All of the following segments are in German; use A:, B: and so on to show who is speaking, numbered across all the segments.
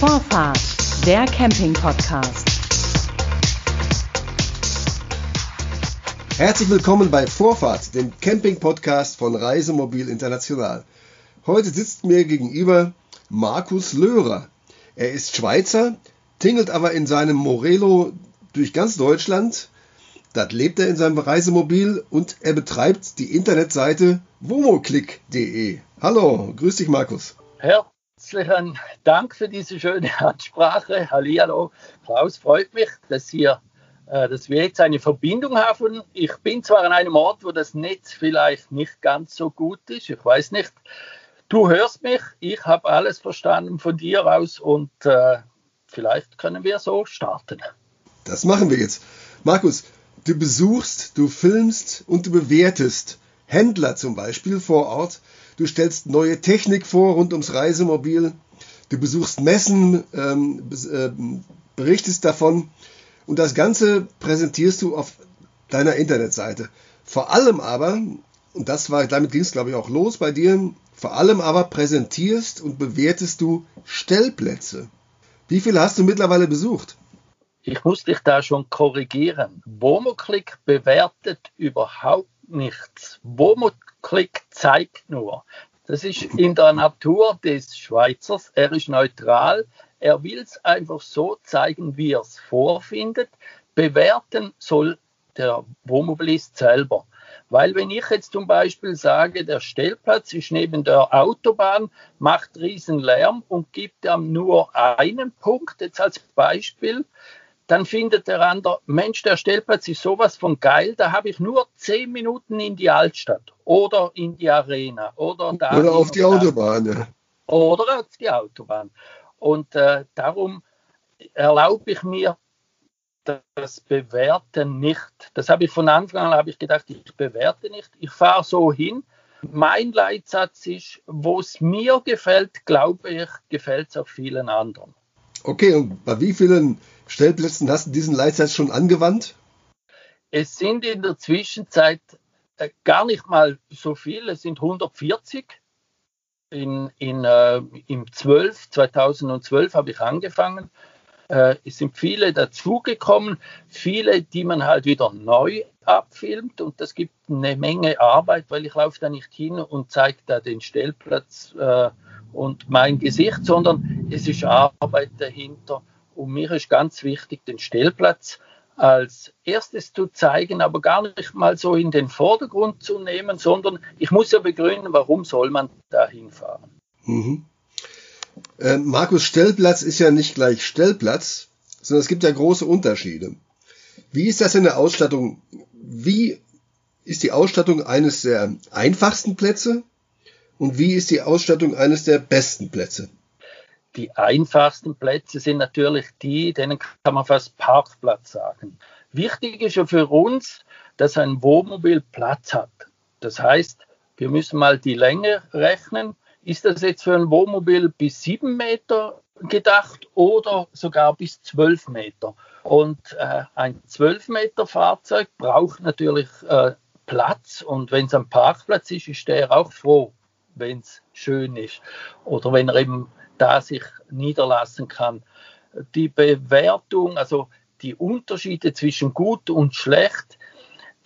A: Vorfahrt, der Camping-Podcast.
B: Herzlich willkommen bei Vorfahrt, dem Camping-Podcast von Reisemobil International. Heute sitzt mir gegenüber Markus Löhrer. Er ist Schweizer, tingelt aber in seinem Morelo durch ganz Deutschland. Dort lebt er in seinem Reisemobil und er betreibt die Internetseite womoklick.de. Hallo, grüß dich Markus.
C: Herzlichen Dank für diese schöne Ansprache. Hallihallo, Klaus, freut mich, dass, hier, äh, dass wir jetzt eine Verbindung haben. Ich bin zwar an einem Ort, wo das Netz vielleicht nicht ganz so gut ist, ich weiß nicht. Du hörst mich, ich habe alles verstanden von dir aus und äh, vielleicht können wir so starten.
B: Das machen wir jetzt. Markus, du besuchst, du filmst und du bewertest Händler zum Beispiel vor Ort. Du stellst neue Technik vor rund ums Reisemobil. Du besuchst Messen, ähm, äh, berichtest davon und das Ganze präsentierst du auf deiner Internetseite. Vor allem aber, und das war, damit ging es glaube ich auch los bei dir, vor allem aber präsentierst und bewertest du Stellplätze. Wie viele hast du mittlerweile besucht?
C: Ich muss dich da schon korrigieren. Womoclick bewertet überhaupt nichts. Womoclick zeigt nur. Das ist in der Natur des Schweizers. Er ist neutral. Er will es einfach so zeigen, wie er es vorfindet. Bewerten soll der Wohnmobilist selber. Weil wenn ich jetzt zum Beispiel sage, der Stellplatz ist neben der Autobahn, macht riesen Lärm und gibt ihm nur einen Punkt, jetzt als Beispiel, dann findet der andere, Mensch, der Stellplatz ist sowas von geil, da habe ich nur zehn Minuten in die Altstadt oder in die Arena oder.
B: Oder auf die Autobahn, ja.
C: Oder auf die Autobahn. Und äh, darum erlaube ich mir das Bewerten nicht. Das habe ich von Anfang an habe ich gedacht, ich bewerte nicht. Ich fahre so hin. Mein Leitsatz ist, wo es mir gefällt, glaube ich, gefällt es auch vielen anderen.
B: Okay, und bei wie vielen Stellplätzen hast du diesen Leitsatz schon angewandt?
C: Es sind in der Zwischenzeit äh, gar nicht mal so viele, es sind 140. In, in, äh, Im 12, 2012 habe ich angefangen. Äh, es sind viele dazugekommen, viele, die man halt wieder neu abfilmt und das gibt eine Menge Arbeit, weil ich laufe da nicht hin und zeige da den Stellplatz äh, und mein Gesicht, sondern es ist Arbeit dahinter und mir ist ganz wichtig, den Stellplatz als erstes zu zeigen, aber gar nicht mal so in den Vordergrund zu nehmen, sondern ich muss ja begründen, warum soll man da hinfahren.
B: Mhm. Äh, Markus, Stellplatz ist ja nicht gleich Stellplatz, sondern es gibt ja große Unterschiede. Wie ist das in der Ausstattung? Wie ist die Ausstattung eines der einfachsten Plätze und wie ist die Ausstattung eines der besten Plätze?
C: Die einfachsten Plätze sind natürlich die, denen kann man fast Parkplatz sagen. Wichtig ist ja für uns, dass ein Wohnmobil Platz hat. Das heißt, wir müssen mal die Länge rechnen. Ist das jetzt für ein Wohnmobil bis sieben Meter gedacht oder sogar bis zwölf Meter? Und äh, ein zwölf Meter Fahrzeug braucht natürlich äh, Platz und wenn es ein Parkplatz ist, ist der auch froh, wenn es schön ist oder wenn er eben da sich niederlassen kann. Die Bewertung, also die Unterschiede zwischen gut und schlecht,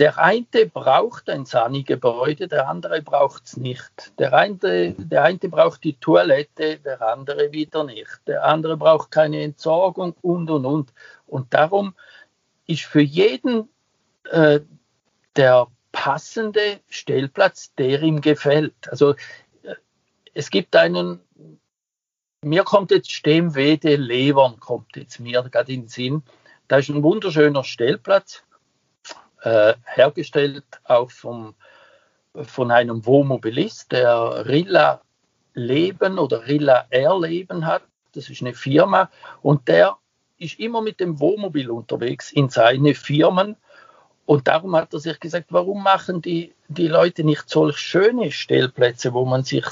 C: der eine braucht ein Sani-Gebäude, der andere braucht es nicht. Der eine, der eine braucht die Toilette, der andere wieder nicht. Der andere braucht keine Entsorgung und und und. Und darum ist für jeden äh, der passende Stellplatz, der ihm gefällt. Also es gibt einen mir kommt jetzt Stemwede Levern, kommt jetzt mir gerade in den Sinn. Da ist ein wunderschöner Stellplatz, äh, hergestellt auch vom, von einem Wohnmobilist, der Rilla Leben oder Rilla Erleben hat. Das ist eine Firma und der ist immer mit dem Wohnmobil unterwegs in seine Firmen. Und darum hat er sich gesagt, warum machen die, die Leute nicht solch schöne Stellplätze, wo man sich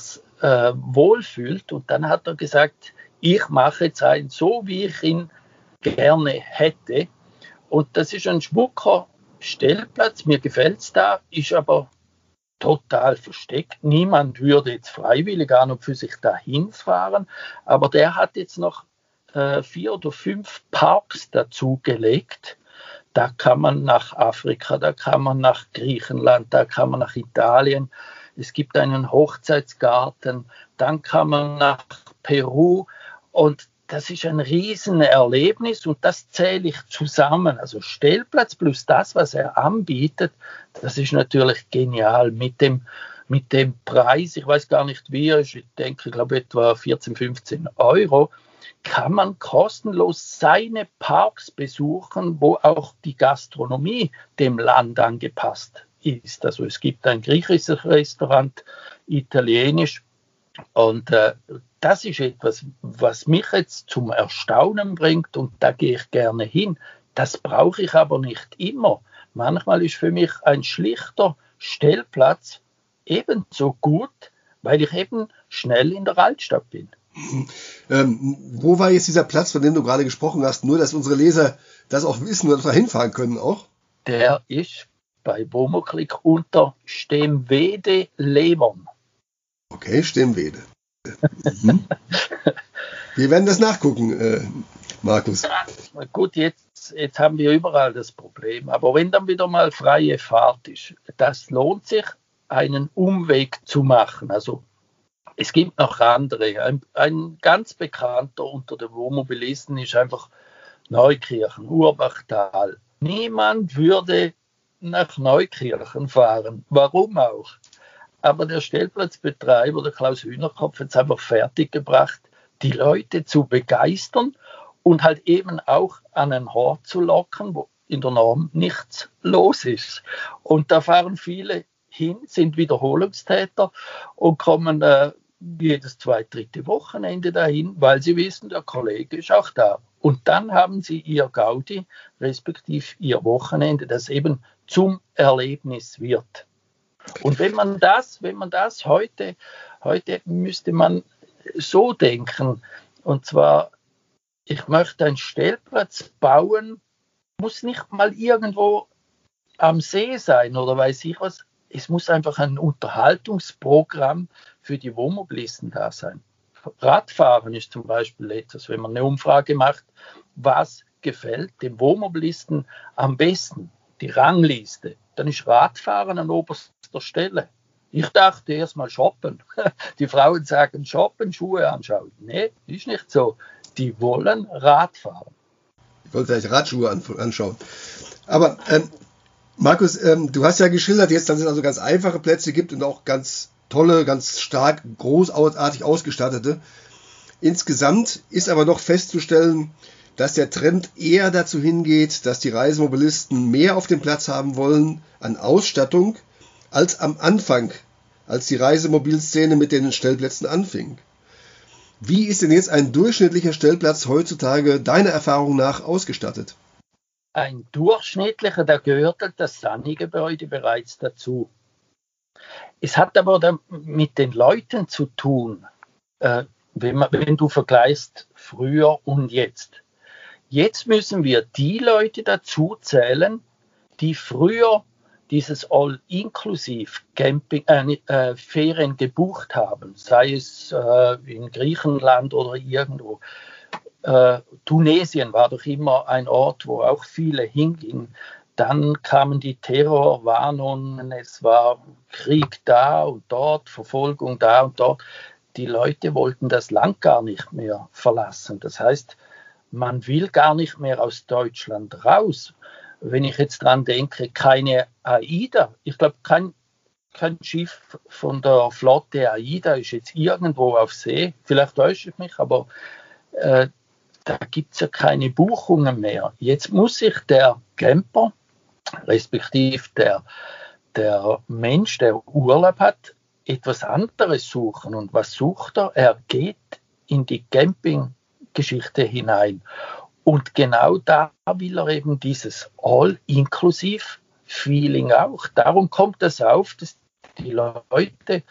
C: äh, wohlfühlt. Und dann hat er gesagt, ich mache jetzt einen so, wie ich ihn gerne hätte. Und das ist ein schmucker Stellplatz, mir gefällt es da, ist aber total versteckt. Niemand würde jetzt freiwillig an und für sich dahin fahren, aber der hat jetzt noch äh, vier oder fünf Parks dazugelegt. Da kann man nach Afrika, da kann man nach Griechenland, da kann man nach Italien. Es gibt einen Hochzeitsgarten, dann kann man nach Peru und das ist ein Riesenerlebnis und das zähle ich zusammen. Also Stellplatz plus das, was er anbietet, das ist natürlich genial mit dem, mit dem Preis. Ich weiß gar nicht wie, ich denke, ich glaube etwa 14, 15 Euro kann man kostenlos seine Parks besuchen, wo auch die Gastronomie dem Land angepasst ist. Also es gibt ein griechisches Restaurant, italienisch und äh, das ist etwas, was mich jetzt zum Erstaunen bringt und da gehe ich gerne hin. Das brauche ich aber nicht immer. Manchmal ist für mich ein schlichter Stellplatz ebenso gut, weil ich eben schnell in der Altstadt bin.
B: Ähm, wo war jetzt dieser Platz, von dem du gerade gesprochen hast? Nur, dass unsere Leser das auch wissen und da hinfahren können auch.
C: Der ist bei Bomoklick unter Stemwede Levern.
B: Okay, Stemwede. Mhm. Wir werden das nachgucken, äh, Markus.
C: Gut, jetzt, jetzt haben wir überall das Problem. Aber wenn dann wieder mal freie Fahrt ist, das lohnt sich, einen Umweg zu machen. Also es gibt noch andere. Ein, ein ganz bekannter unter den Wohnmobilisten ist einfach Neukirchen, Urbachtal. Niemand würde nach Neukirchen fahren. Warum auch? Aber der Stellplatzbetreiber, der Klaus Hühnerkopf, hat es einfach fertiggebracht, die Leute zu begeistern und halt eben auch an einen Hort zu locken, wo in der Norm nichts los ist. Und da fahren viele hin, sind Wiederholungstäter und kommen äh, jedes zweite, dritte Wochenende dahin, weil sie wissen, der Kollege ist auch da. Und dann haben sie ihr Gaudi, respektive ihr Wochenende, das eben zum Erlebnis wird. Und wenn man das, wenn man das heute, heute müsste man so denken, und zwar, ich möchte einen Stellplatz bauen, muss nicht mal irgendwo am See sein oder weiß ich was, es muss einfach ein Unterhaltungsprogramm für die Wohnmobilisten da sein. Radfahren ist zum Beispiel etwas, wenn man eine Umfrage macht, was gefällt dem Wohnmobilisten am besten, die Rangliste, dann ist Radfahren an oberster Stelle. Ich dachte erst mal shoppen. Die Frauen sagen shoppen, Schuhe anschauen. Nee, ist nicht so. Die wollen Radfahren.
B: Ich wollte gleich Radschuhe anschauen. Aber ähm, Markus, ähm, du hast ja geschildert jetzt, dass es also ganz einfache Plätze gibt und auch ganz tolle, ganz stark, großartig ausgestattete. Insgesamt ist aber noch festzustellen, dass der Trend eher dazu hingeht, dass die Reisemobilisten mehr auf dem Platz haben wollen an Ausstattung als am Anfang, als die Reisemobilszene mit den Stellplätzen anfing. Wie ist denn jetzt ein durchschnittlicher Stellplatz heutzutage deiner Erfahrung nach ausgestattet?
C: Ein durchschnittlicher, da gehört das Sani-Gebäude bereits dazu. Es hat aber mit den Leuten zu tun, äh, wenn, wenn du vergleichst früher und jetzt. Jetzt müssen wir die Leute dazu zählen, die früher dieses All-Inklusiv Camping äh, äh, Ferien gebucht haben, sei es äh, in Griechenland oder irgendwo. Äh, Tunesien war doch immer ein Ort, wo auch viele hingingen. Dann kamen die Terrorwarnungen, es war Krieg da und dort, Verfolgung da und dort. Die Leute wollten das Land gar nicht mehr verlassen. Das heißt, man will gar nicht mehr aus Deutschland raus. Wenn ich jetzt dran denke, keine AIDA, ich glaube, kein, kein Schiff von der Flotte AIDA ist jetzt irgendwo auf See. Vielleicht täusche ich mich, aber äh, da gibt es ja keine Buchungen mehr. Jetzt muss sich der Camper respektive der, der Mensch, der Urlaub hat, etwas anderes suchen. Und was sucht er? Er geht in die Campinggeschichte hinein. Und genau da will er eben dieses All-Inklusiv-Feeling auch. Darum kommt es auf, dass die Leute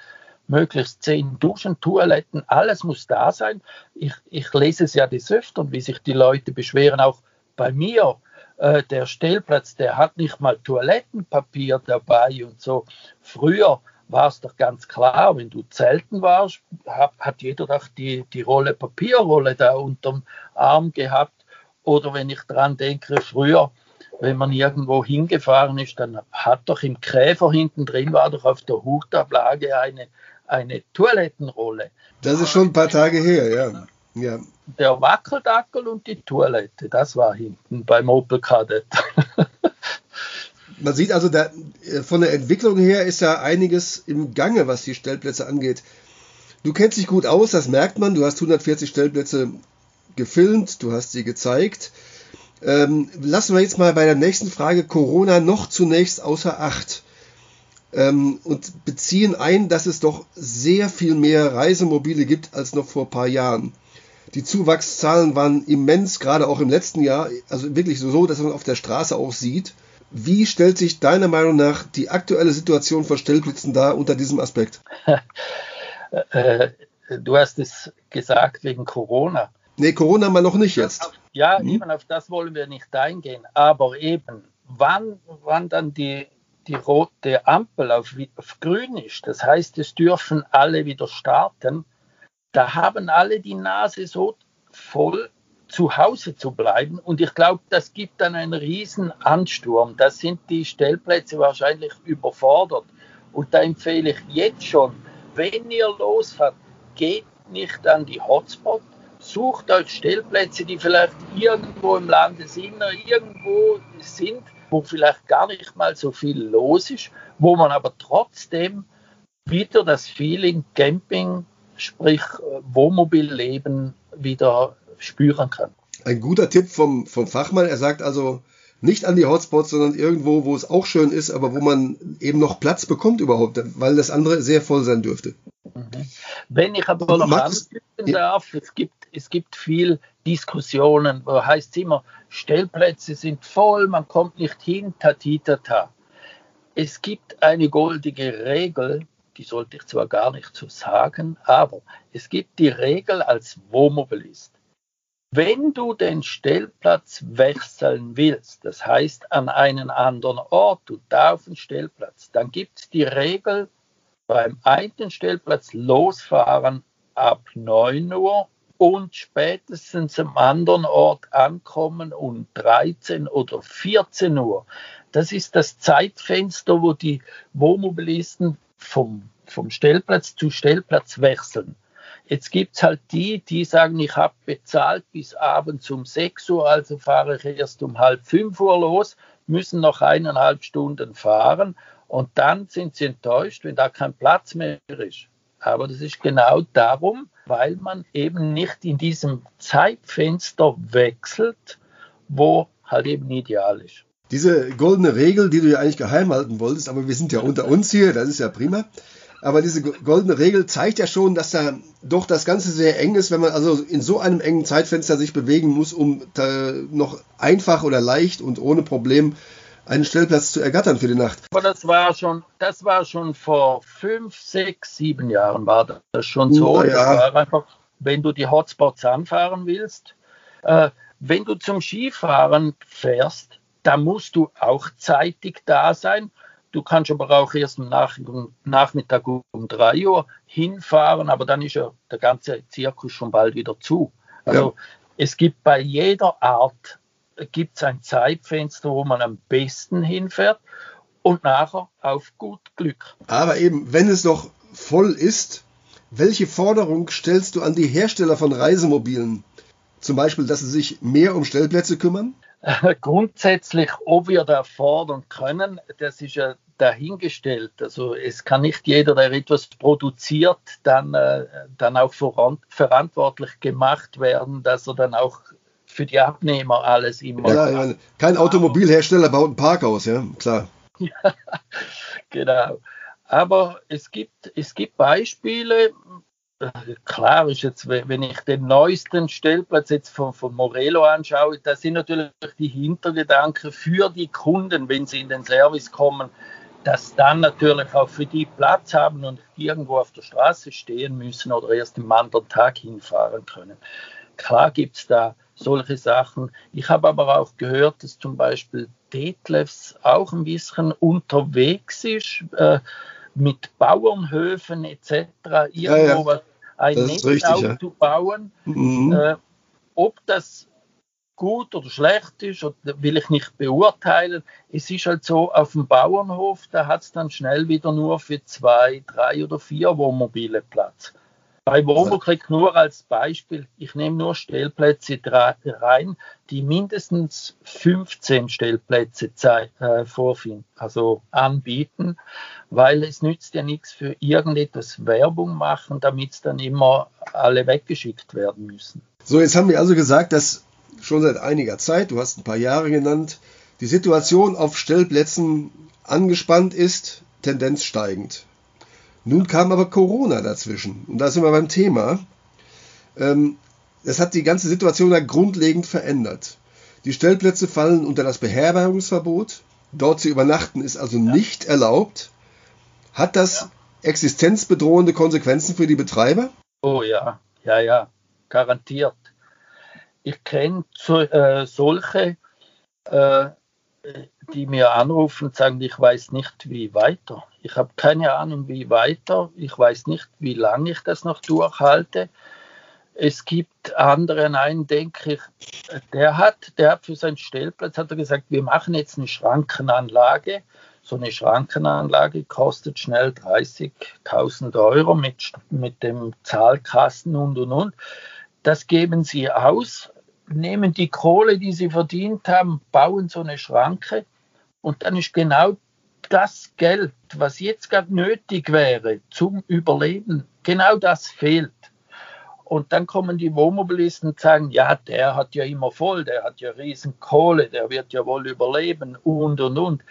C: möglichst zehn Duschen, Toiletten, alles muss da sein. Ich, ich lese es ja des Öfteren, wie sich die Leute beschweren, auch bei mir äh, der Stellplatz, der hat nicht mal Toilettenpapier dabei und so. Früher war es doch ganz klar, wenn du zelten warst, hat, hat jeder doch die, die Rolle Papierrolle da unterm Arm gehabt. Oder wenn ich dran denke, früher, wenn man irgendwo hingefahren ist, dann hat doch im Käfer hinten drin war doch auf der Hutablage eine, eine Toilettenrolle.
B: Das ist schon ein paar Tage her, ja. ja.
C: Der Wackeldackel und die Toilette, das war hinten beim Opel Kadett.
B: Man sieht also, da, äh, von der Entwicklung her ist ja einiges im Gange, was die Stellplätze angeht. Du kennst dich gut aus, das merkt man. Du hast 140 Stellplätze gefilmt, du hast sie gezeigt. Ähm, lassen wir jetzt mal bei der nächsten Frage Corona noch zunächst außer Acht ähm, und beziehen ein, dass es doch sehr viel mehr Reisemobile gibt als noch vor ein paar Jahren. Die Zuwachszahlen waren immens, gerade auch im letzten Jahr, also wirklich so, dass man auf der Straße auch sieht. Wie stellt sich deiner Meinung nach die aktuelle Situation von Stellplätzen dar unter diesem Aspekt?
C: Äh, du hast es gesagt wegen Corona.
B: Nee, Corona mal noch nicht jetzt.
C: Ja, hm? eben auf das wollen wir nicht eingehen. Aber eben, wann, wann dann die, die rote Ampel auf, auf grün ist, das heißt, es dürfen alle wieder starten, da haben alle die Nase so voll, zu Hause zu bleiben. Und ich glaube, das gibt dann einen riesen Ansturm. Da sind die Stellplätze wahrscheinlich überfordert. Und da empfehle ich jetzt schon, wenn ihr losfahrt, geht nicht an die Hotspot, sucht euch Stellplätze, die vielleicht irgendwo im Lande sind, irgendwo sind, wo vielleicht gar nicht mal so viel los ist, wo man aber trotzdem wieder das Feeling Camping, sprich Wohnmobilleben wieder spüren kann.
B: Ein guter Tipp vom, vom Fachmann. Er sagt also, nicht an die Hotspots, sondern irgendwo, wo es auch schön ist, aber wo man eben noch Platz bekommt überhaupt, weil das andere sehr voll sein dürfte.
C: Mhm. Wenn ich aber noch anfügen darf, es gibt, es gibt viel Diskussionen, wo heißt es immer, Stellplätze sind voll, man kommt nicht hin, tatitata. Es gibt eine goldige Regel, die sollte ich zwar gar nicht so sagen, aber es gibt die Regel als Wohnmobilist. Wenn du den Stellplatz wechseln willst, das heißt an einen anderen Ort, du da auf den Stellplatz, dann gibt es die Regel, beim einen Stellplatz losfahren ab 9 Uhr und spätestens am anderen Ort ankommen um 13 oder 14 Uhr. Das ist das Zeitfenster, wo die Wohnmobilisten vom, vom Stellplatz zu Stellplatz wechseln. Jetzt gibt es halt die, die sagen, ich habe bezahlt bis abends um 6 Uhr, also fahre ich erst um halb 5 Uhr los, müssen noch eineinhalb Stunden fahren und dann sind sie enttäuscht, wenn da kein Platz mehr ist. Aber das ist genau darum, weil man eben nicht in diesem Zeitfenster wechselt, wo halt eben ideal ist.
B: Diese goldene Regel, die du ja eigentlich geheim halten wolltest, aber wir sind ja unter uns hier, das ist ja prima. Aber diese goldene Regel zeigt ja schon, dass da doch das Ganze sehr eng ist, wenn man also in so einem engen Zeitfenster sich bewegen muss, um noch einfach oder leicht und ohne Problem einen Stellplatz zu ergattern für die Nacht.
C: Aber das war schon, das war schon vor fünf, sechs, sieben Jahren war das schon so. Ja. Einfach, wenn du die Hotspots anfahren willst, äh, wenn du zum Skifahren fährst, da musst du auch zeitig da sein Du kannst aber auch erst am Nachmittag um 3 Uhr hinfahren, aber dann ist ja der ganze Zirkus schon bald wieder zu. Also ja. es gibt bei jeder Art gibt's ein Zeitfenster, wo man am besten hinfährt und nachher auf gut Glück.
B: Aber eben, wenn es noch voll ist, welche Forderung stellst du an die Hersteller von Reisemobilen? Zum Beispiel, dass sie sich mehr um Stellplätze kümmern?
C: Grundsätzlich, ob wir da fordern können, das ist ja dahingestellt. Also es kann nicht jeder, der etwas produziert, dann, äh, dann auch verantwortlich gemacht werden, dass er dann auch für die Abnehmer alles immer.
B: Ja, ja kein Automobilhersteller baut ein Parkhaus, ja, klar.
C: ja, genau. Aber es gibt, es gibt Beispiele, klar ist jetzt, wenn ich den neuesten Stellplatz jetzt von, von Morello anschaue, da sind natürlich die Hintergedanken für die Kunden, wenn sie in den Service kommen, dass dann natürlich auch für die Platz haben und irgendwo auf der Straße stehen müssen oder erst am anderen Tag hinfahren können. Klar gibt es da solche Sachen. Ich habe aber auch gehört, dass zum Beispiel Detlefs auch ein bisschen unterwegs ist. Äh, mit Bauernhöfen etc. irgendwo ja, was ein Netz aufzubauen. Ja. Mhm. Äh, ob das gut oder schlecht ist, will ich nicht beurteilen. Es ist halt so, auf dem Bauernhof, da hat es dann schnell wieder nur für zwei, drei oder vier Wohnmobile Platz. Bei kriegt nur als Beispiel, ich nehme nur Stellplätze rein, die mindestens 15 Stellplätze äh, vorfinden, also anbieten, weil es nützt ja nichts für irgendetwas Werbung machen, damit es dann immer alle weggeschickt werden müssen.
B: So, jetzt haben wir also gesagt, dass schon seit einiger Zeit, du hast ein paar Jahre genannt, die Situation auf Stellplätzen angespannt ist, Tendenz steigend. Nun kam aber Corona dazwischen. Und da sind wir beim Thema. Ähm, das hat die ganze Situation ja grundlegend verändert. Die Stellplätze fallen unter das Beherbergungsverbot. Dort zu übernachten ist also ja. nicht erlaubt. Hat das existenzbedrohende Konsequenzen für die Betreiber?
C: Oh ja, ja, ja, garantiert. Ich kenne so, äh, solche, äh, die mir anrufen und sagen, ich weiß nicht, wie weiter. Ich habe keine Ahnung, wie weiter. Ich weiß nicht, wie lange ich das noch durchhalte. Es gibt anderen, einen denke ich, der hat, der hat für seinen Stellplatz hat er gesagt, wir machen jetzt eine Schrankenanlage. So eine Schrankenanlage kostet schnell 30.000 Euro mit, mit dem Zahlkasten und und und. Das geben sie aus, nehmen die Kohle, die sie verdient haben, bauen so eine Schranke und dann ist genau das Geld, was jetzt gerade nötig wäre zum Überleben, genau das fehlt. Und dann kommen die Wohnmobilisten und sagen, ja, der hat ja immer voll, der hat ja riesen Kohle, der wird ja wohl überleben und und und.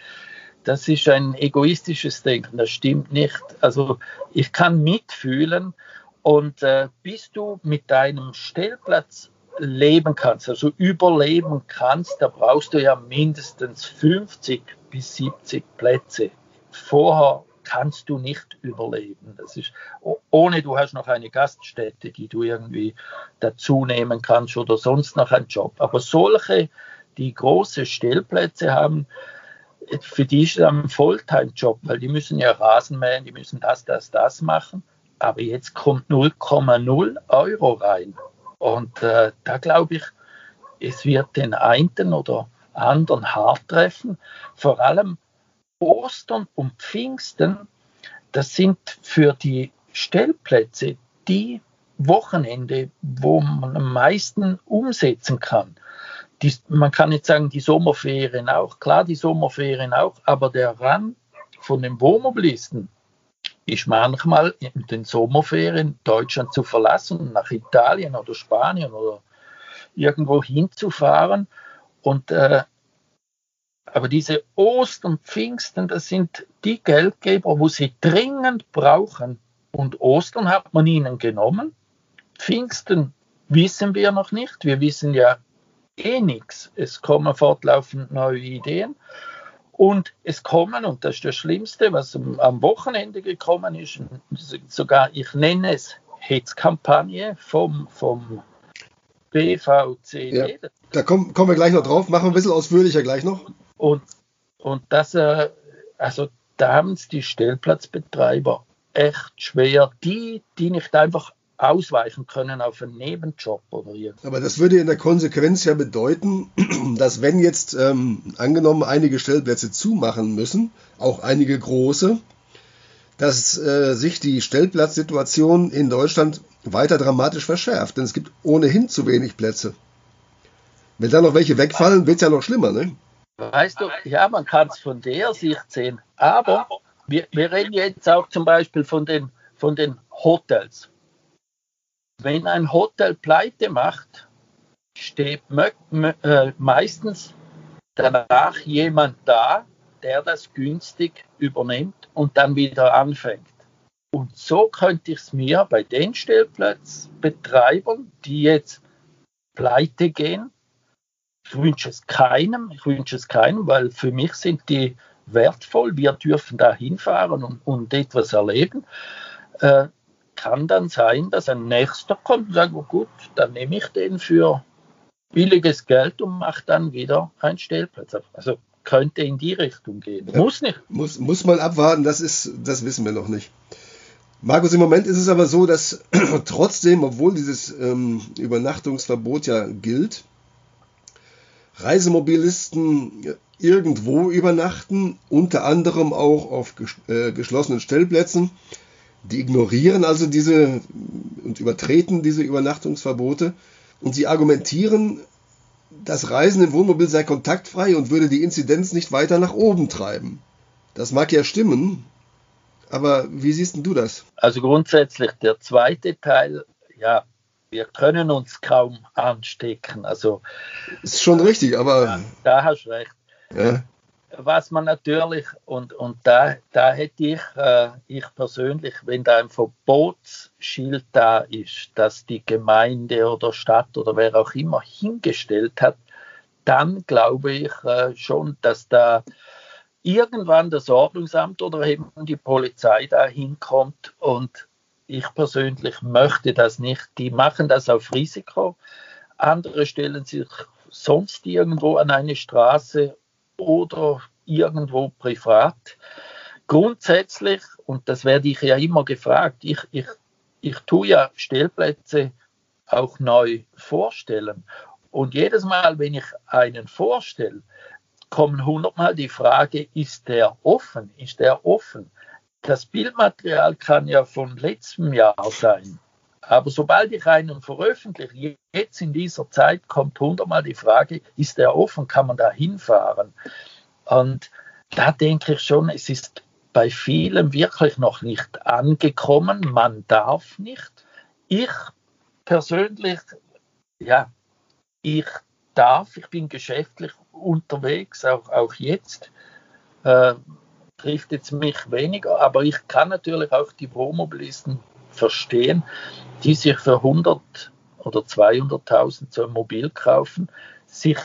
C: Das ist ein egoistisches Denken, das stimmt nicht. Also ich kann mitfühlen und äh, bis du mit deinem Stellplatz leben kannst, also überleben kannst, da brauchst du ja mindestens 50 bis 70 Plätze. Vorher kannst du nicht überleben. Das ist, ohne du hast noch eine Gaststätte, die du irgendwie dazu nehmen kannst oder sonst noch einen Job. Aber solche, die große Stellplätze haben, für die ist es ein Volltime-Job, weil die müssen ja Rasen mähen, die müssen das, das, das machen. Aber jetzt kommt 0,0 Euro rein. Und äh, da glaube ich, es wird den einen oder anderen hart treffen. Vor allem Ostern und Pfingsten, das sind für die Stellplätze die Wochenende, wo man am meisten umsetzen kann. Die, man kann nicht sagen, die Sommerferien auch, klar, die Sommerferien auch, aber der Rang von den Wohnmobilisten ist manchmal in den Sommerferien Deutschland zu verlassen und nach Italien oder Spanien oder irgendwo hinzufahren. Und äh, aber diese Ostern, Pfingsten, das sind die Geldgeber, wo sie dringend brauchen. Und Ostern hat man ihnen genommen. Pfingsten wissen wir noch nicht. Wir wissen ja eh nichts. Es kommen fortlaufend neue Ideen. Und es kommen, und das ist das Schlimmste, was am Wochenende gekommen ist, sogar, ich nenne es Hetzkampagne vom, vom BVCD. Ja,
B: da kommen, kommen wir gleich noch drauf, machen wir ein bisschen ausführlicher gleich noch.
C: Und, und das, äh, also da haben es die Stellplatzbetreiber echt schwer, die, die nicht einfach ausweichen können auf einen Nebenjob oder irgendwas.
B: Aber das würde in der Konsequenz ja bedeuten, dass wenn jetzt ähm, angenommen einige Stellplätze zumachen müssen, auch einige große, dass äh, sich die Stellplatzsituation in Deutschland weiter dramatisch verschärft, denn es gibt ohnehin zu wenig Plätze. Wenn da noch welche wegfallen, wird es ja noch schlimmer, ne?
C: Weißt du, ja, man kann es von der Sicht sehen, aber wir, wir reden jetzt auch zum Beispiel von den, von den Hotels. Wenn ein Hotel pleite macht, steht äh, meistens danach jemand da, der das günstig übernimmt und dann wieder anfängt. Und so könnte ich es mir bei den Stellplatzbetreibern, die jetzt pleite gehen, ich wünsche es keinem, ich wünsche es keinem, weil für mich sind die wertvoll. Wir dürfen da hinfahren und, und etwas erleben. Äh, kann dann sein, dass ein Nächster kommt und sagt, oh gut, dann nehme ich den für billiges Geld und mache dann wieder einen Stellplatz. Also könnte in die Richtung gehen. Ja, muss nicht.
B: Muss, muss man abwarten, das, ist, das wissen wir noch nicht. Markus, im Moment ist es aber so, dass trotzdem, obwohl dieses ähm, Übernachtungsverbot ja gilt, Reisemobilisten irgendwo übernachten, unter anderem auch auf ges äh, geschlossenen Stellplätzen. Die ignorieren also diese und übertreten diese Übernachtungsverbote und sie argumentieren, das Reisen im Wohnmobil sei kontaktfrei und würde die Inzidenz nicht weiter nach oben treiben. Das mag ja stimmen, aber wie siehst du das?
C: Also grundsätzlich der zweite Teil, ja, wir können uns kaum anstecken. Also
B: ist schon richtig, aber
C: ja, da hast du recht. Ja. Was man natürlich, und, und da, da hätte ich, äh, ich persönlich, wenn da ein Verbotsschild da ist, dass die Gemeinde oder Stadt oder wer auch immer hingestellt hat, dann glaube ich äh, schon, dass da irgendwann das Ordnungsamt oder eben die Polizei da hinkommt und ich persönlich möchte das nicht. Die machen das auf Risiko. Andere stellen sich sonst irgendwo an eine Straße oder irgendwo privat. Grundsätzlich, und das werde ich ja immer gefragt, ich, ich, ich tue ja Stellplätze auch neu vorstellen. Und jedes Mal, wenn ich einen vorstelle, kommen hundertmal die Frage, ist der offen? Ist der offen? Das Bildmaterial kann ja von letztem Jahr sein. Aber sobald ich einen veröffentliche, jetzt in dieser Zeit kommt hundertmal die Frage, ist der offen, kann man da hinfahren? Und da denke ich schon, es ist bei vielen wirklich noch nicht angekommen, man darf nicht. Ich persönlich, ja, ich darf, ich bin geschäftlich unterwegs, auch, auch jetzt. Äh, trifft jetzt mich weniger, aber ich kann natürlich auch die Wohnmobilisten verstehen, die sich für 100 oder 200.000 so ein Mobil kaufen, sich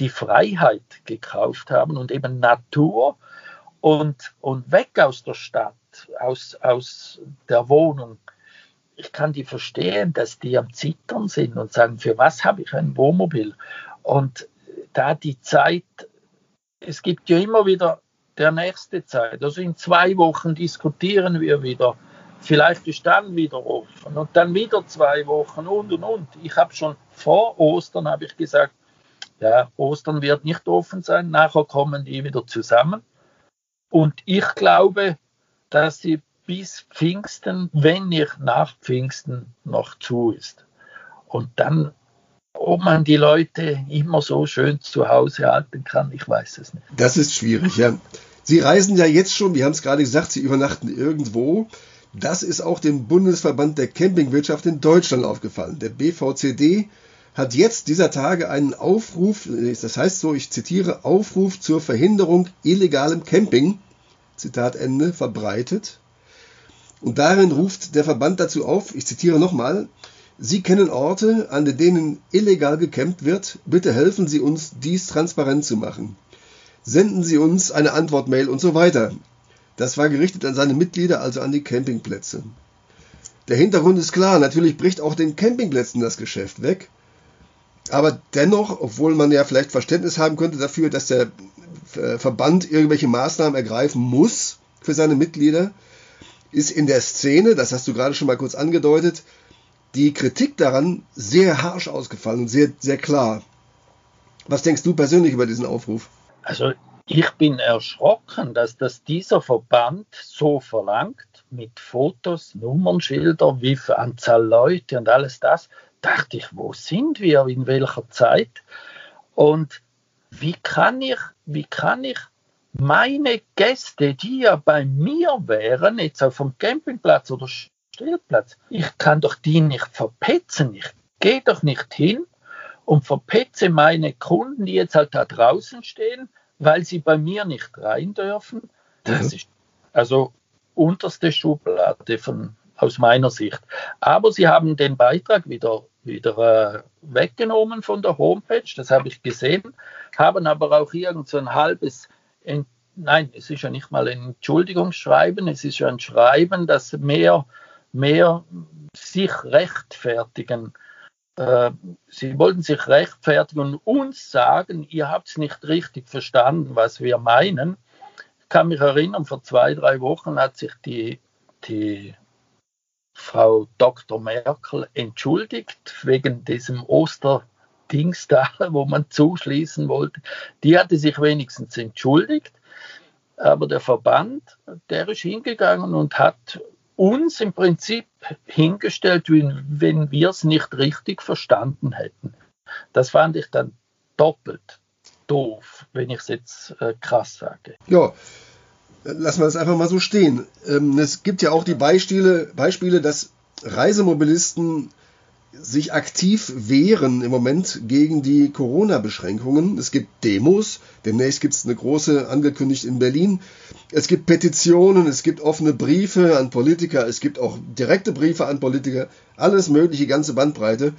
C: die Freiheit gekauft haben und eben Natur und, und weg aus der Stadt, aus, aus der Wohnung. Ich kann die verstehen, dass die am Zittern sind und sagen, für was habe ich ein Wohnmobil? Und da die Zeit, es gibt ja immer wieder der nächste Zeit. Also in zwei Wochen diskutieren wir wieder. Vielleicht ist dann wieder offen und dann wieder zwei Wochen und und und. Ich habe schon vor Ostern habe ich gesagt, ja, Ostern wird nicht offen sein. Nachher kommen die wieder zusammen. Und ich glaube, dass sie bis Pfingsten, wenn nicht nach Pfingsten, noch zu ist. Und dann ob man die Leute immer so schön zu Hause halten kann, ich weiß es nicht.
B: Das ist schwierig, ja. Sie reisen ja jetzt schon, wir haben es gerade gesagt, Sie übernachten irgendwo. Das ist auch dem Bundesverband der Campingwirtschaft in Deutschland aufgefallen. Der BVCD hat jetzt dieser Tage einen Aufruf, das heißt so, ich zitiere, Aufruf zur Verhinderung illegalem Camping, Zitat Ende, verbreitet. Und darin ruft der Verband dazu auf, ich zitiere nochmal, Sie kennen Orte, an denen illegal gecampt wird. Bitte helfen Sie uns, dies transparent zu machen. Senden Sie uns eine Antwortmail und so weiter. Das war gerichtet an seine Mitglieder, also an die Campingplätze. Der Hintergrund ist klar, natürlich bricht auch den Campingplätzen das Geschäft weg. Aber dennoch, obwohl man ja vielleicht Verständnis haben könnte dafür, dass der äh, Verband irgendwelche Maßnahmen ergreifen muss für seine Mitglieder, ist in der Szene, das hast du gerade schon mal kurz angedeutet, die Kritik daran sehr harsch ausgefallen und sehr, sehr klar. Was denkst du persönlich über diesen Aufruf?
C: Also ich bin erschrocken, dass das dieser Verband so verlangt, mit Fotos, Nummernschilder, wie viel Anzahl Leute und alles das. Dachte ich, wo sind wir, in welcher Zeit? Und wie kann ich, wie kann ich meine Gäste, die ja bei mir wären, jetzt auf dem Campingplatz oder Stellplatz. Ich kann doch die nicht verpetzen. Ich gehe doch nicht hin und verpetze meine Kunden, die jetzt halt da draußen stehen, weil sie bei mir nicht rein dürfen. Das ist also unterste Schublade von, aus meiner Sicht. Aber sie haben den Beitrag wieder, wieder äh, weggenommen von der Homepage, das habe ich gesehen, haben aber auch irgend so ein halbes, nein, es ist ja nicht mal ein Entschuldigungsschreiben, es ist ja ein Schreiben, das mehr mehr sich rechtfertigen sie wollten sich rechtfertigen und uns sagen, ihr habt es nicht richtig verstanden, was wir meinen. Ich kann mich erinnern, vor zwei, drei Wochen hat sich die, die Frau Dr. Merkel entschuldigt wegen diesem Osterdings da, wo man zuschließen wollte. Die hatte sich wenigstens entschuldigt, aber der Verband, der ist hingegangen und hat uns im Prinzip hingestellt, wie wenn wir es nicht richtig verstanden hätten. Das fand ich dann doppelt doof, wenn ich es jetzt äh, krass sage.
B: Ja, lassen wir das einfach mal so stehen. Ähm, es gibt ja auch die Beispiele, Beispiele, dass Reisemobilisten sich aktiv wehren im Moment gegen die Corona-Beschränkungen. Es gibt Demos, demnächst gibt es eine große angekündigt in Berlin. Es gibt Petitionen, es gibt offene Briefe an Politiker, es gibt auch direkte Briefe an Politiker, alles mögliche, ganze Bandbreite.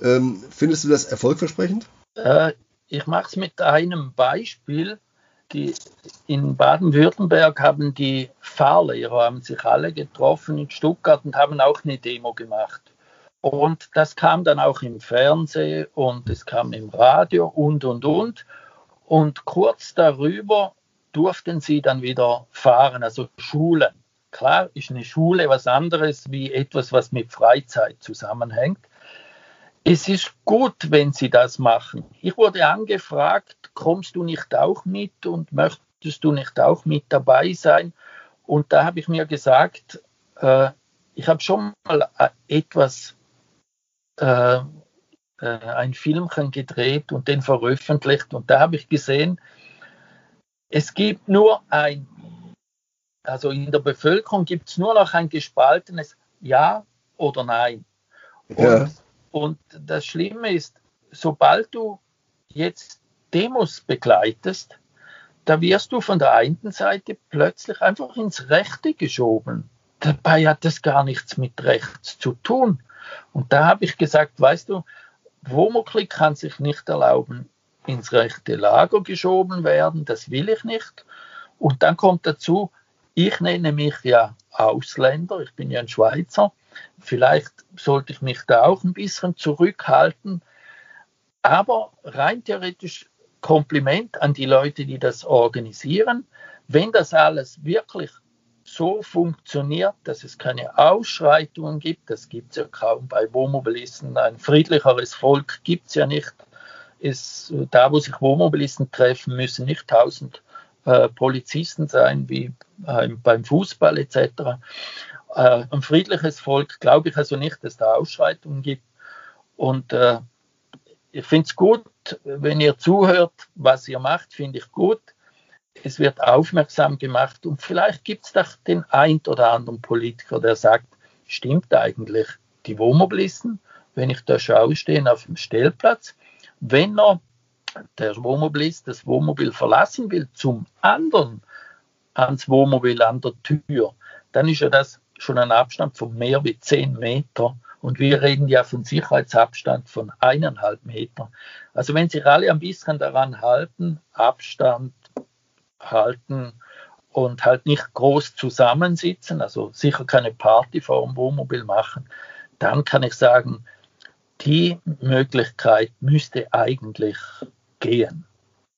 B: Ähm, findest du das erfolgversprechend?
C: Äh, ich mache es mit einem Beispiel. Die, in Baden-Württemberg haben die Fahrlehrer haben sich alle getroffen in Stuttgart und haben auch eine Demo gemacht. Und das kam dann auch im Fernsehen und es kam im Radio und, und, und. Und kurz darüber durften sie dann wieder fahren, also Schulen. Klar ist eine Schule was anderes wie etwas, was mit Freizeit zusammenhängt. Es ist gut, wenn sie das machen. Ich wurde angefragt, kommst du nicht auch mit und möchtest du nicht auch mit dabei sein? Und da habe ich mir gesagt, äh, ich habe schon mal äh, etwas äh, äh, ein Filmchen gedreht und den veröffentlicht. Und da habe ich gesehen, es gibt nur ein, also in der Bevölkerung gibt es nur noch ein gespaltenes Ja oder Nein. Ja. Und, und das Schlimme ist, sobald du jetzt Demos begleitest, da wirst du von der einen Seite plötzlich einfach ins Rechte geschoben. Dabei hat das gar nichts mit Rechts zu tun. Und da habe ich gesagt, weißt du, Womoklik kann sich nicht erlauben, ins rechte Lager geschoben werden, das will ich nicht. Und dann kommt dazu, ich nenne mich ja Ausländer, ich bin ja ein Schweizer, vielleicht sollte ich mich da auch ein bisschen zurückhalten, aber rein theoretisch Kompliment an die Leute, die das organisieren. Wenn das alles wirklich so funktioniert, dass es keine Ausschreitungen gibt. Das gibt es ja kaum bei Wohnmobilisten. Ein friedlicheres Volk gibt es ja nicht. Ist, da, wo sich Wohnmobilisten treffen, müssen nicht tausend äh, Polizisten sein, wie äh, beim Fußball etc. Äh, ein friedliches Volk glaube ich also nicht, dass es da Ausschreitungen gibt. Und äh, ich finde es gut, wenn ihr zuhört, was ihr macht, finde ich gut es wird aufmerksam gemacht und vielleicht gibt es doch den ein oder anderen Politiker, der sagt, stimmt eigentlich, die Wohnmobilisten, wenn ich da schaue, stehen auf dem Stellplatz, wenn er, der Wohnmobilist, das Wohnmobil verlassen will, zum anderen ans Wohnmobil an der Tür, dann ist ja das schon ein Abstand von mehr wie 10 Meter. Und wir reden ja von Sicherheitsabstand von eineinhalb Meter. Also wenn sich alle ein bisschen daran halten, Abstand, halten und halt nicht groß zusammensitzen, also sicher keine Party vor dem Wohnmobil machen, dann kann ich sagen, die Möglichkeit müsste eigentlich gehen.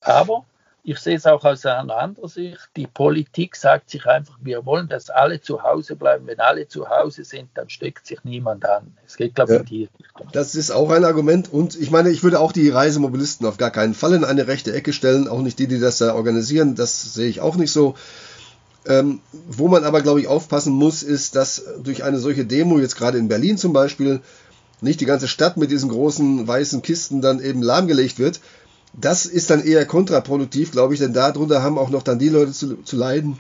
C: Aber ich sehe es auch aus einer anderen Sicht. Die Politik sagt sich einfach, wir wollen, dass alle zu Hause bleiben. Wenn alle zu Hause sind, dann steckt sich niemand an. Es geht, glaube ich, ja, die
B: Richtung. Das ist auch ein Argument. Und ich meine, ich würde auch die Reisemobilisten auf gar keinen Fall in eine rechte Ecke stellen. Auch nicht die, die das da organisieren. Das sehe ich auch nicht so. Ähm, wo man aber, glaube ich, aufpassen muss, ist, dass durch eine solche Demo, jetzt gerade in Berlin zum Beispiel, nicht die ganze Stadt mit diesen großen weißen Kisten dann eben lahmgelegt wird, das ist dann eher kontraproduktiv, glaube ich, denn darunter haben auch noch dann die Leute zu, zu leiden,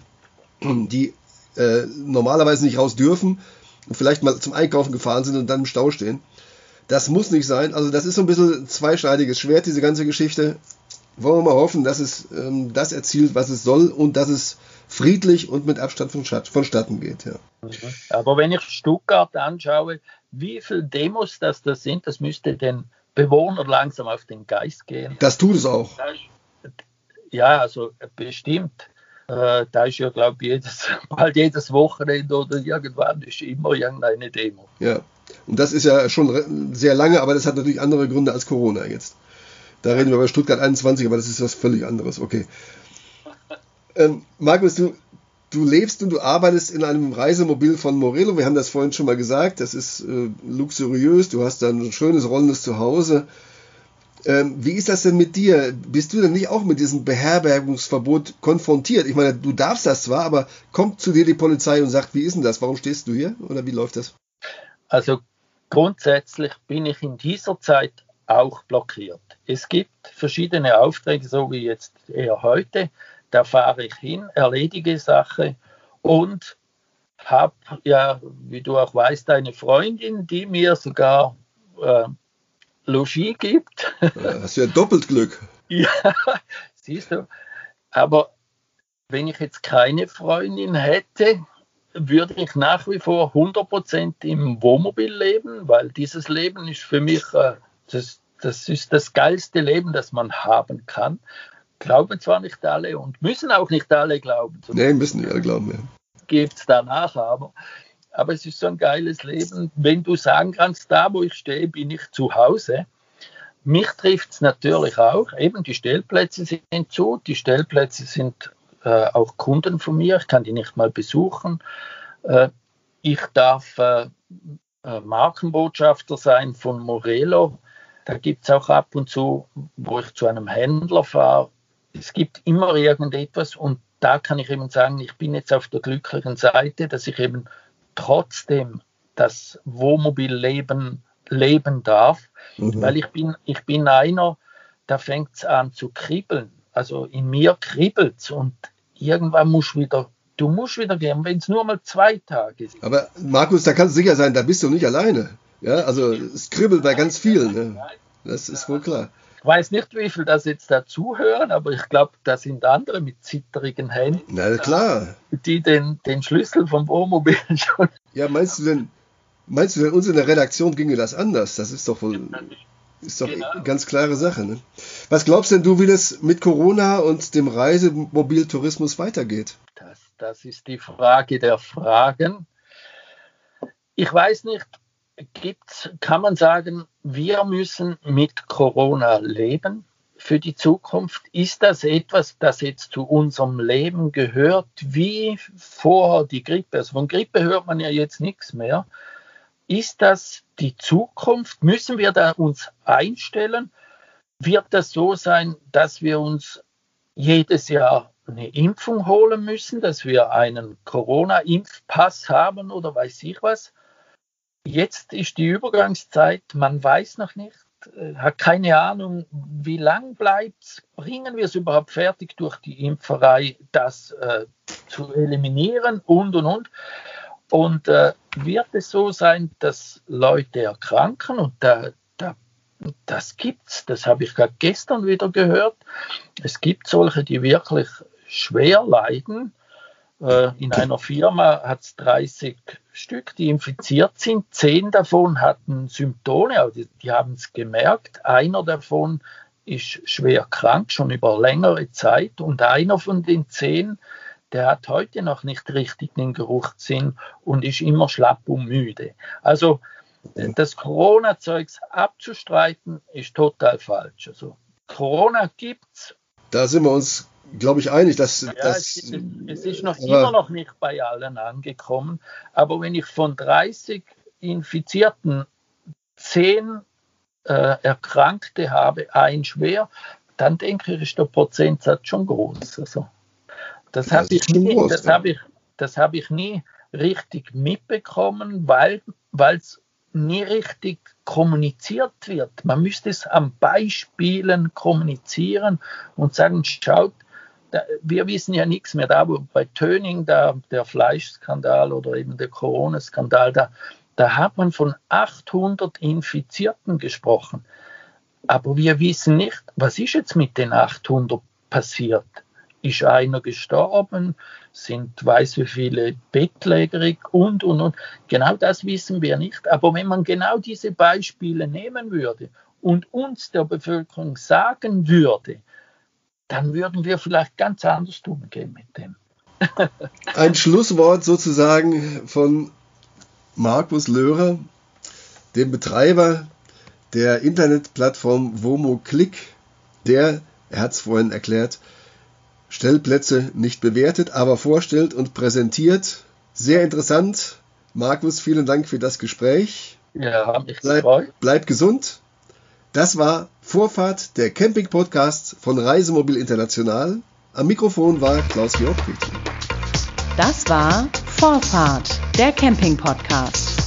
B: die äh, normalerweise nicht raus dürfen und vielleicht mal zum Einkaufen gefahren sind und dann im Stau stehen. Das muss nicht sein. Also das ist so ein bisschen zweischneidiges Schwert, diese ganze Geschichte. Wollen wir mal hoffen, dass es ähm, das erzielt, was es soll und dass es friedlich und mit Abstand von vonstatten geht. Ja.
C: Aber wenn ich Stuttgart anschaue, wie viele Demos das da sind, das müsste denn Bewohner langsam auf den Geist gehen.
B: Das tut es auch.
C: Ja, also bestimmt. Äh, da ist ja, glaube ich, jedes, bald jedes Wochenende oder irgendwann ist immer irgendeine Demo.
B: Ja. Und das ist ja schon sehr lange, aber das hat natürlich andere Gründe als Corona jetzt. Da reden wir über Stuttgart 21, aber das ist was völlig anderes. Okay. Ähm, Markus, du, du lebst und du arbeitest in einem Reisemobil von Morello. Wir haben das vorhin schon mal gesagt. Das ist äh, luxuriös. Du hast da ein schönes rollendes Zuhause. Ähm, wie ist das denn mit dir? Bist du denn nicht auch mit diesem Beherbergungsverbot konfrontiert? Ich meine, du darfst das zwar, aber kommt zu dir die Polizei und sagt, wie ist denn das? Warum stehst du hier? Oder wie läuft das?
C: Also grundsätzlich bin ich in dieser Zeit auch blockiert. Es gibt verschiedene Aufträge, so wie jetzt eher heute. Da fahre ich hin, erledige Sache und habe ja, wie du auch weißt, eine Freundin, die mir sogar äh, Logis gibt.
B: Das ist ja doppelt Glück.
C: ja, siehst du. Aber wenn ich jetzt keine Freundin hätte, würde ich nach wie vor 100% im Wohnmobil leben, weil dieses Leben ist für mich, äh, das, das ist das geilste Leben, das man haben kann. Glauben zwar nicht alle und müssen auch nicht alle glauben.
B: Nein, müssen nicht alle glauben. Ja.
C: Gibt es danach aber. Aber es ist so ein geiles Leben, wenn du sagen kannst, da wo ich stehe, bin ich zu Hause. Mich trifft es natürlich auch. Eben die Stellplätze sind zu, die Stellplätze sind äh, auch Kunden von mir. Ich kann die nicht mal besuchen. Äh, ich darf äh, äh Markenbotschafter sein von Morello. Da gibt es auch ab und zu, wo ich zu einem Händler fahre. Es gibt immer irgendetwas und da kann ich eben sagen, ich bin jetzt auf der glücklichen Seite, dass ich eben trotzdem das Wohnmobilleben leben darf, mhm. weil ich bin, ich bin einer, da fängt es an zu kribbeln. Also in mir kribbelt es und irgendwann muss wieder, du musst wieder gehen, wenn es nur mal zwei Tage sind.
B: Aber Markus, da kannst du sicher sein, da bist du nicht alleine. Ja, also es kribbelt bei ganz vielen. Ne? Das ist wohl klar.
C: Ich weiß nicht, wie viel das jetzt dazuhören, aber ich glaube, da sind andere mit zitterigen Händen.
B: Na klar.
C: Die den, den Schlüssel vom Wohnmobil schon.
B: Ja, meinst du denn, meinst du denn, uns in der Redaktion ginge das anders? Das ist doch wohl. Ist doch genau. ganz klare Sache. Ne? Was glaubst denn du, wie das mit Corona und dem Reisemobiltourismus weitergeht?
C: Das, das ist die Frage der Fragen. Ich weiß nicht, gibt's, kann man sagen, wir müssen mit Corona leben für die Zukunft? Ist das etwas, das jetzt zu unserem Leben gehört, wie vorher die Grippe? Also von Grippe hört man ja jetzt nichts mehr. Ist das die Zukunft? Müssen wir da uns einstellen? Wird das so sein, dass wir uns jedes Jahr eine Impfung holen müssen, dass wir einen Corona-Impfpass haben oder weiß ich was? Jetzt ist die Übergangszeit, man weiß noch nicht, äh, hat keine Ahnung, wie lang bleibt es. Bringen wir es überhaupt fertig durch die Impferei, das äh, zu eliminieren und und und. Und äh, wird es so sein, dass Leute erkranken und da, da, das gibt's, das habe ich gerade gestern wieder gehört. Es gibt solche, die wirklich schwer leiden in einer Firma hat es 30 Stück, die infiziert sind. Zehn davon hatten Symptome, also die, die haben es gemerkt. Einer davon ist schwer krank, schon über längere Zeit. Und einer von den zehn, der hat heute noch nicht richtig den Geruchssinn und ist immer schlapp und müde. Also das Corona-Zeugs abzustreiten, ist total falsch. Also Corona gibt's.
B: Da sind wir uns glaube ich, einig. Dass,
C: ja,
B: dass,
C: es, es ist noch immer noch nicht bei allen angekommen. Aber wenn ich von 30 Infizierten 10 äh, Erkrankte habe, ein schwer, dann denke ich, ist der Prozentsatz schon groß. Also, das habe ich, nie, das hab ich, das hab ich nie richtig mitbekommen, weil es nie richtig kommuniziert wird. Man müsste es an Beispielen kommunizieren und sagen, schaut, da, wir wissen ja nichts mehr. Da, wo bei Töning, da, der Fleischskandal oder eben der Corona-Skandal, da, da hat man von 800 Infizierten gesprochen. Aber wir wissen nicht, was ist jetzt mit den 800 passiert? Ist einer gestorben? Sind weiß wie viele bettlägerig und, und, und. Genau das wissen wir nicht. Aber wenn man genau diese Beispiele nehmen würde und uns der Bevölkerung sagen würde, dann würden wir vielleicht ganz anders umgehen mit dem.
B: Ein Schlusswort sozusagen von Markus Löhrer. dem Betreiber der Internetplattform WomoClick, der, er hat es vorhin erklärt, Stellplätze nicht bewertet, aber vorstellt und präsentiert. Sehr interessant. Markus, vielen Dank für das Gespräch.
C: Ja, hab mich
B: bleib,
C: gefreut.
B: Bleib gesund. Das war Vorfahrt, der Camping-Podcast von Reisemobil International. Am Mikrofon war Klaus-Georg
A: Das war Vorfahrt, der Camping-Podcast.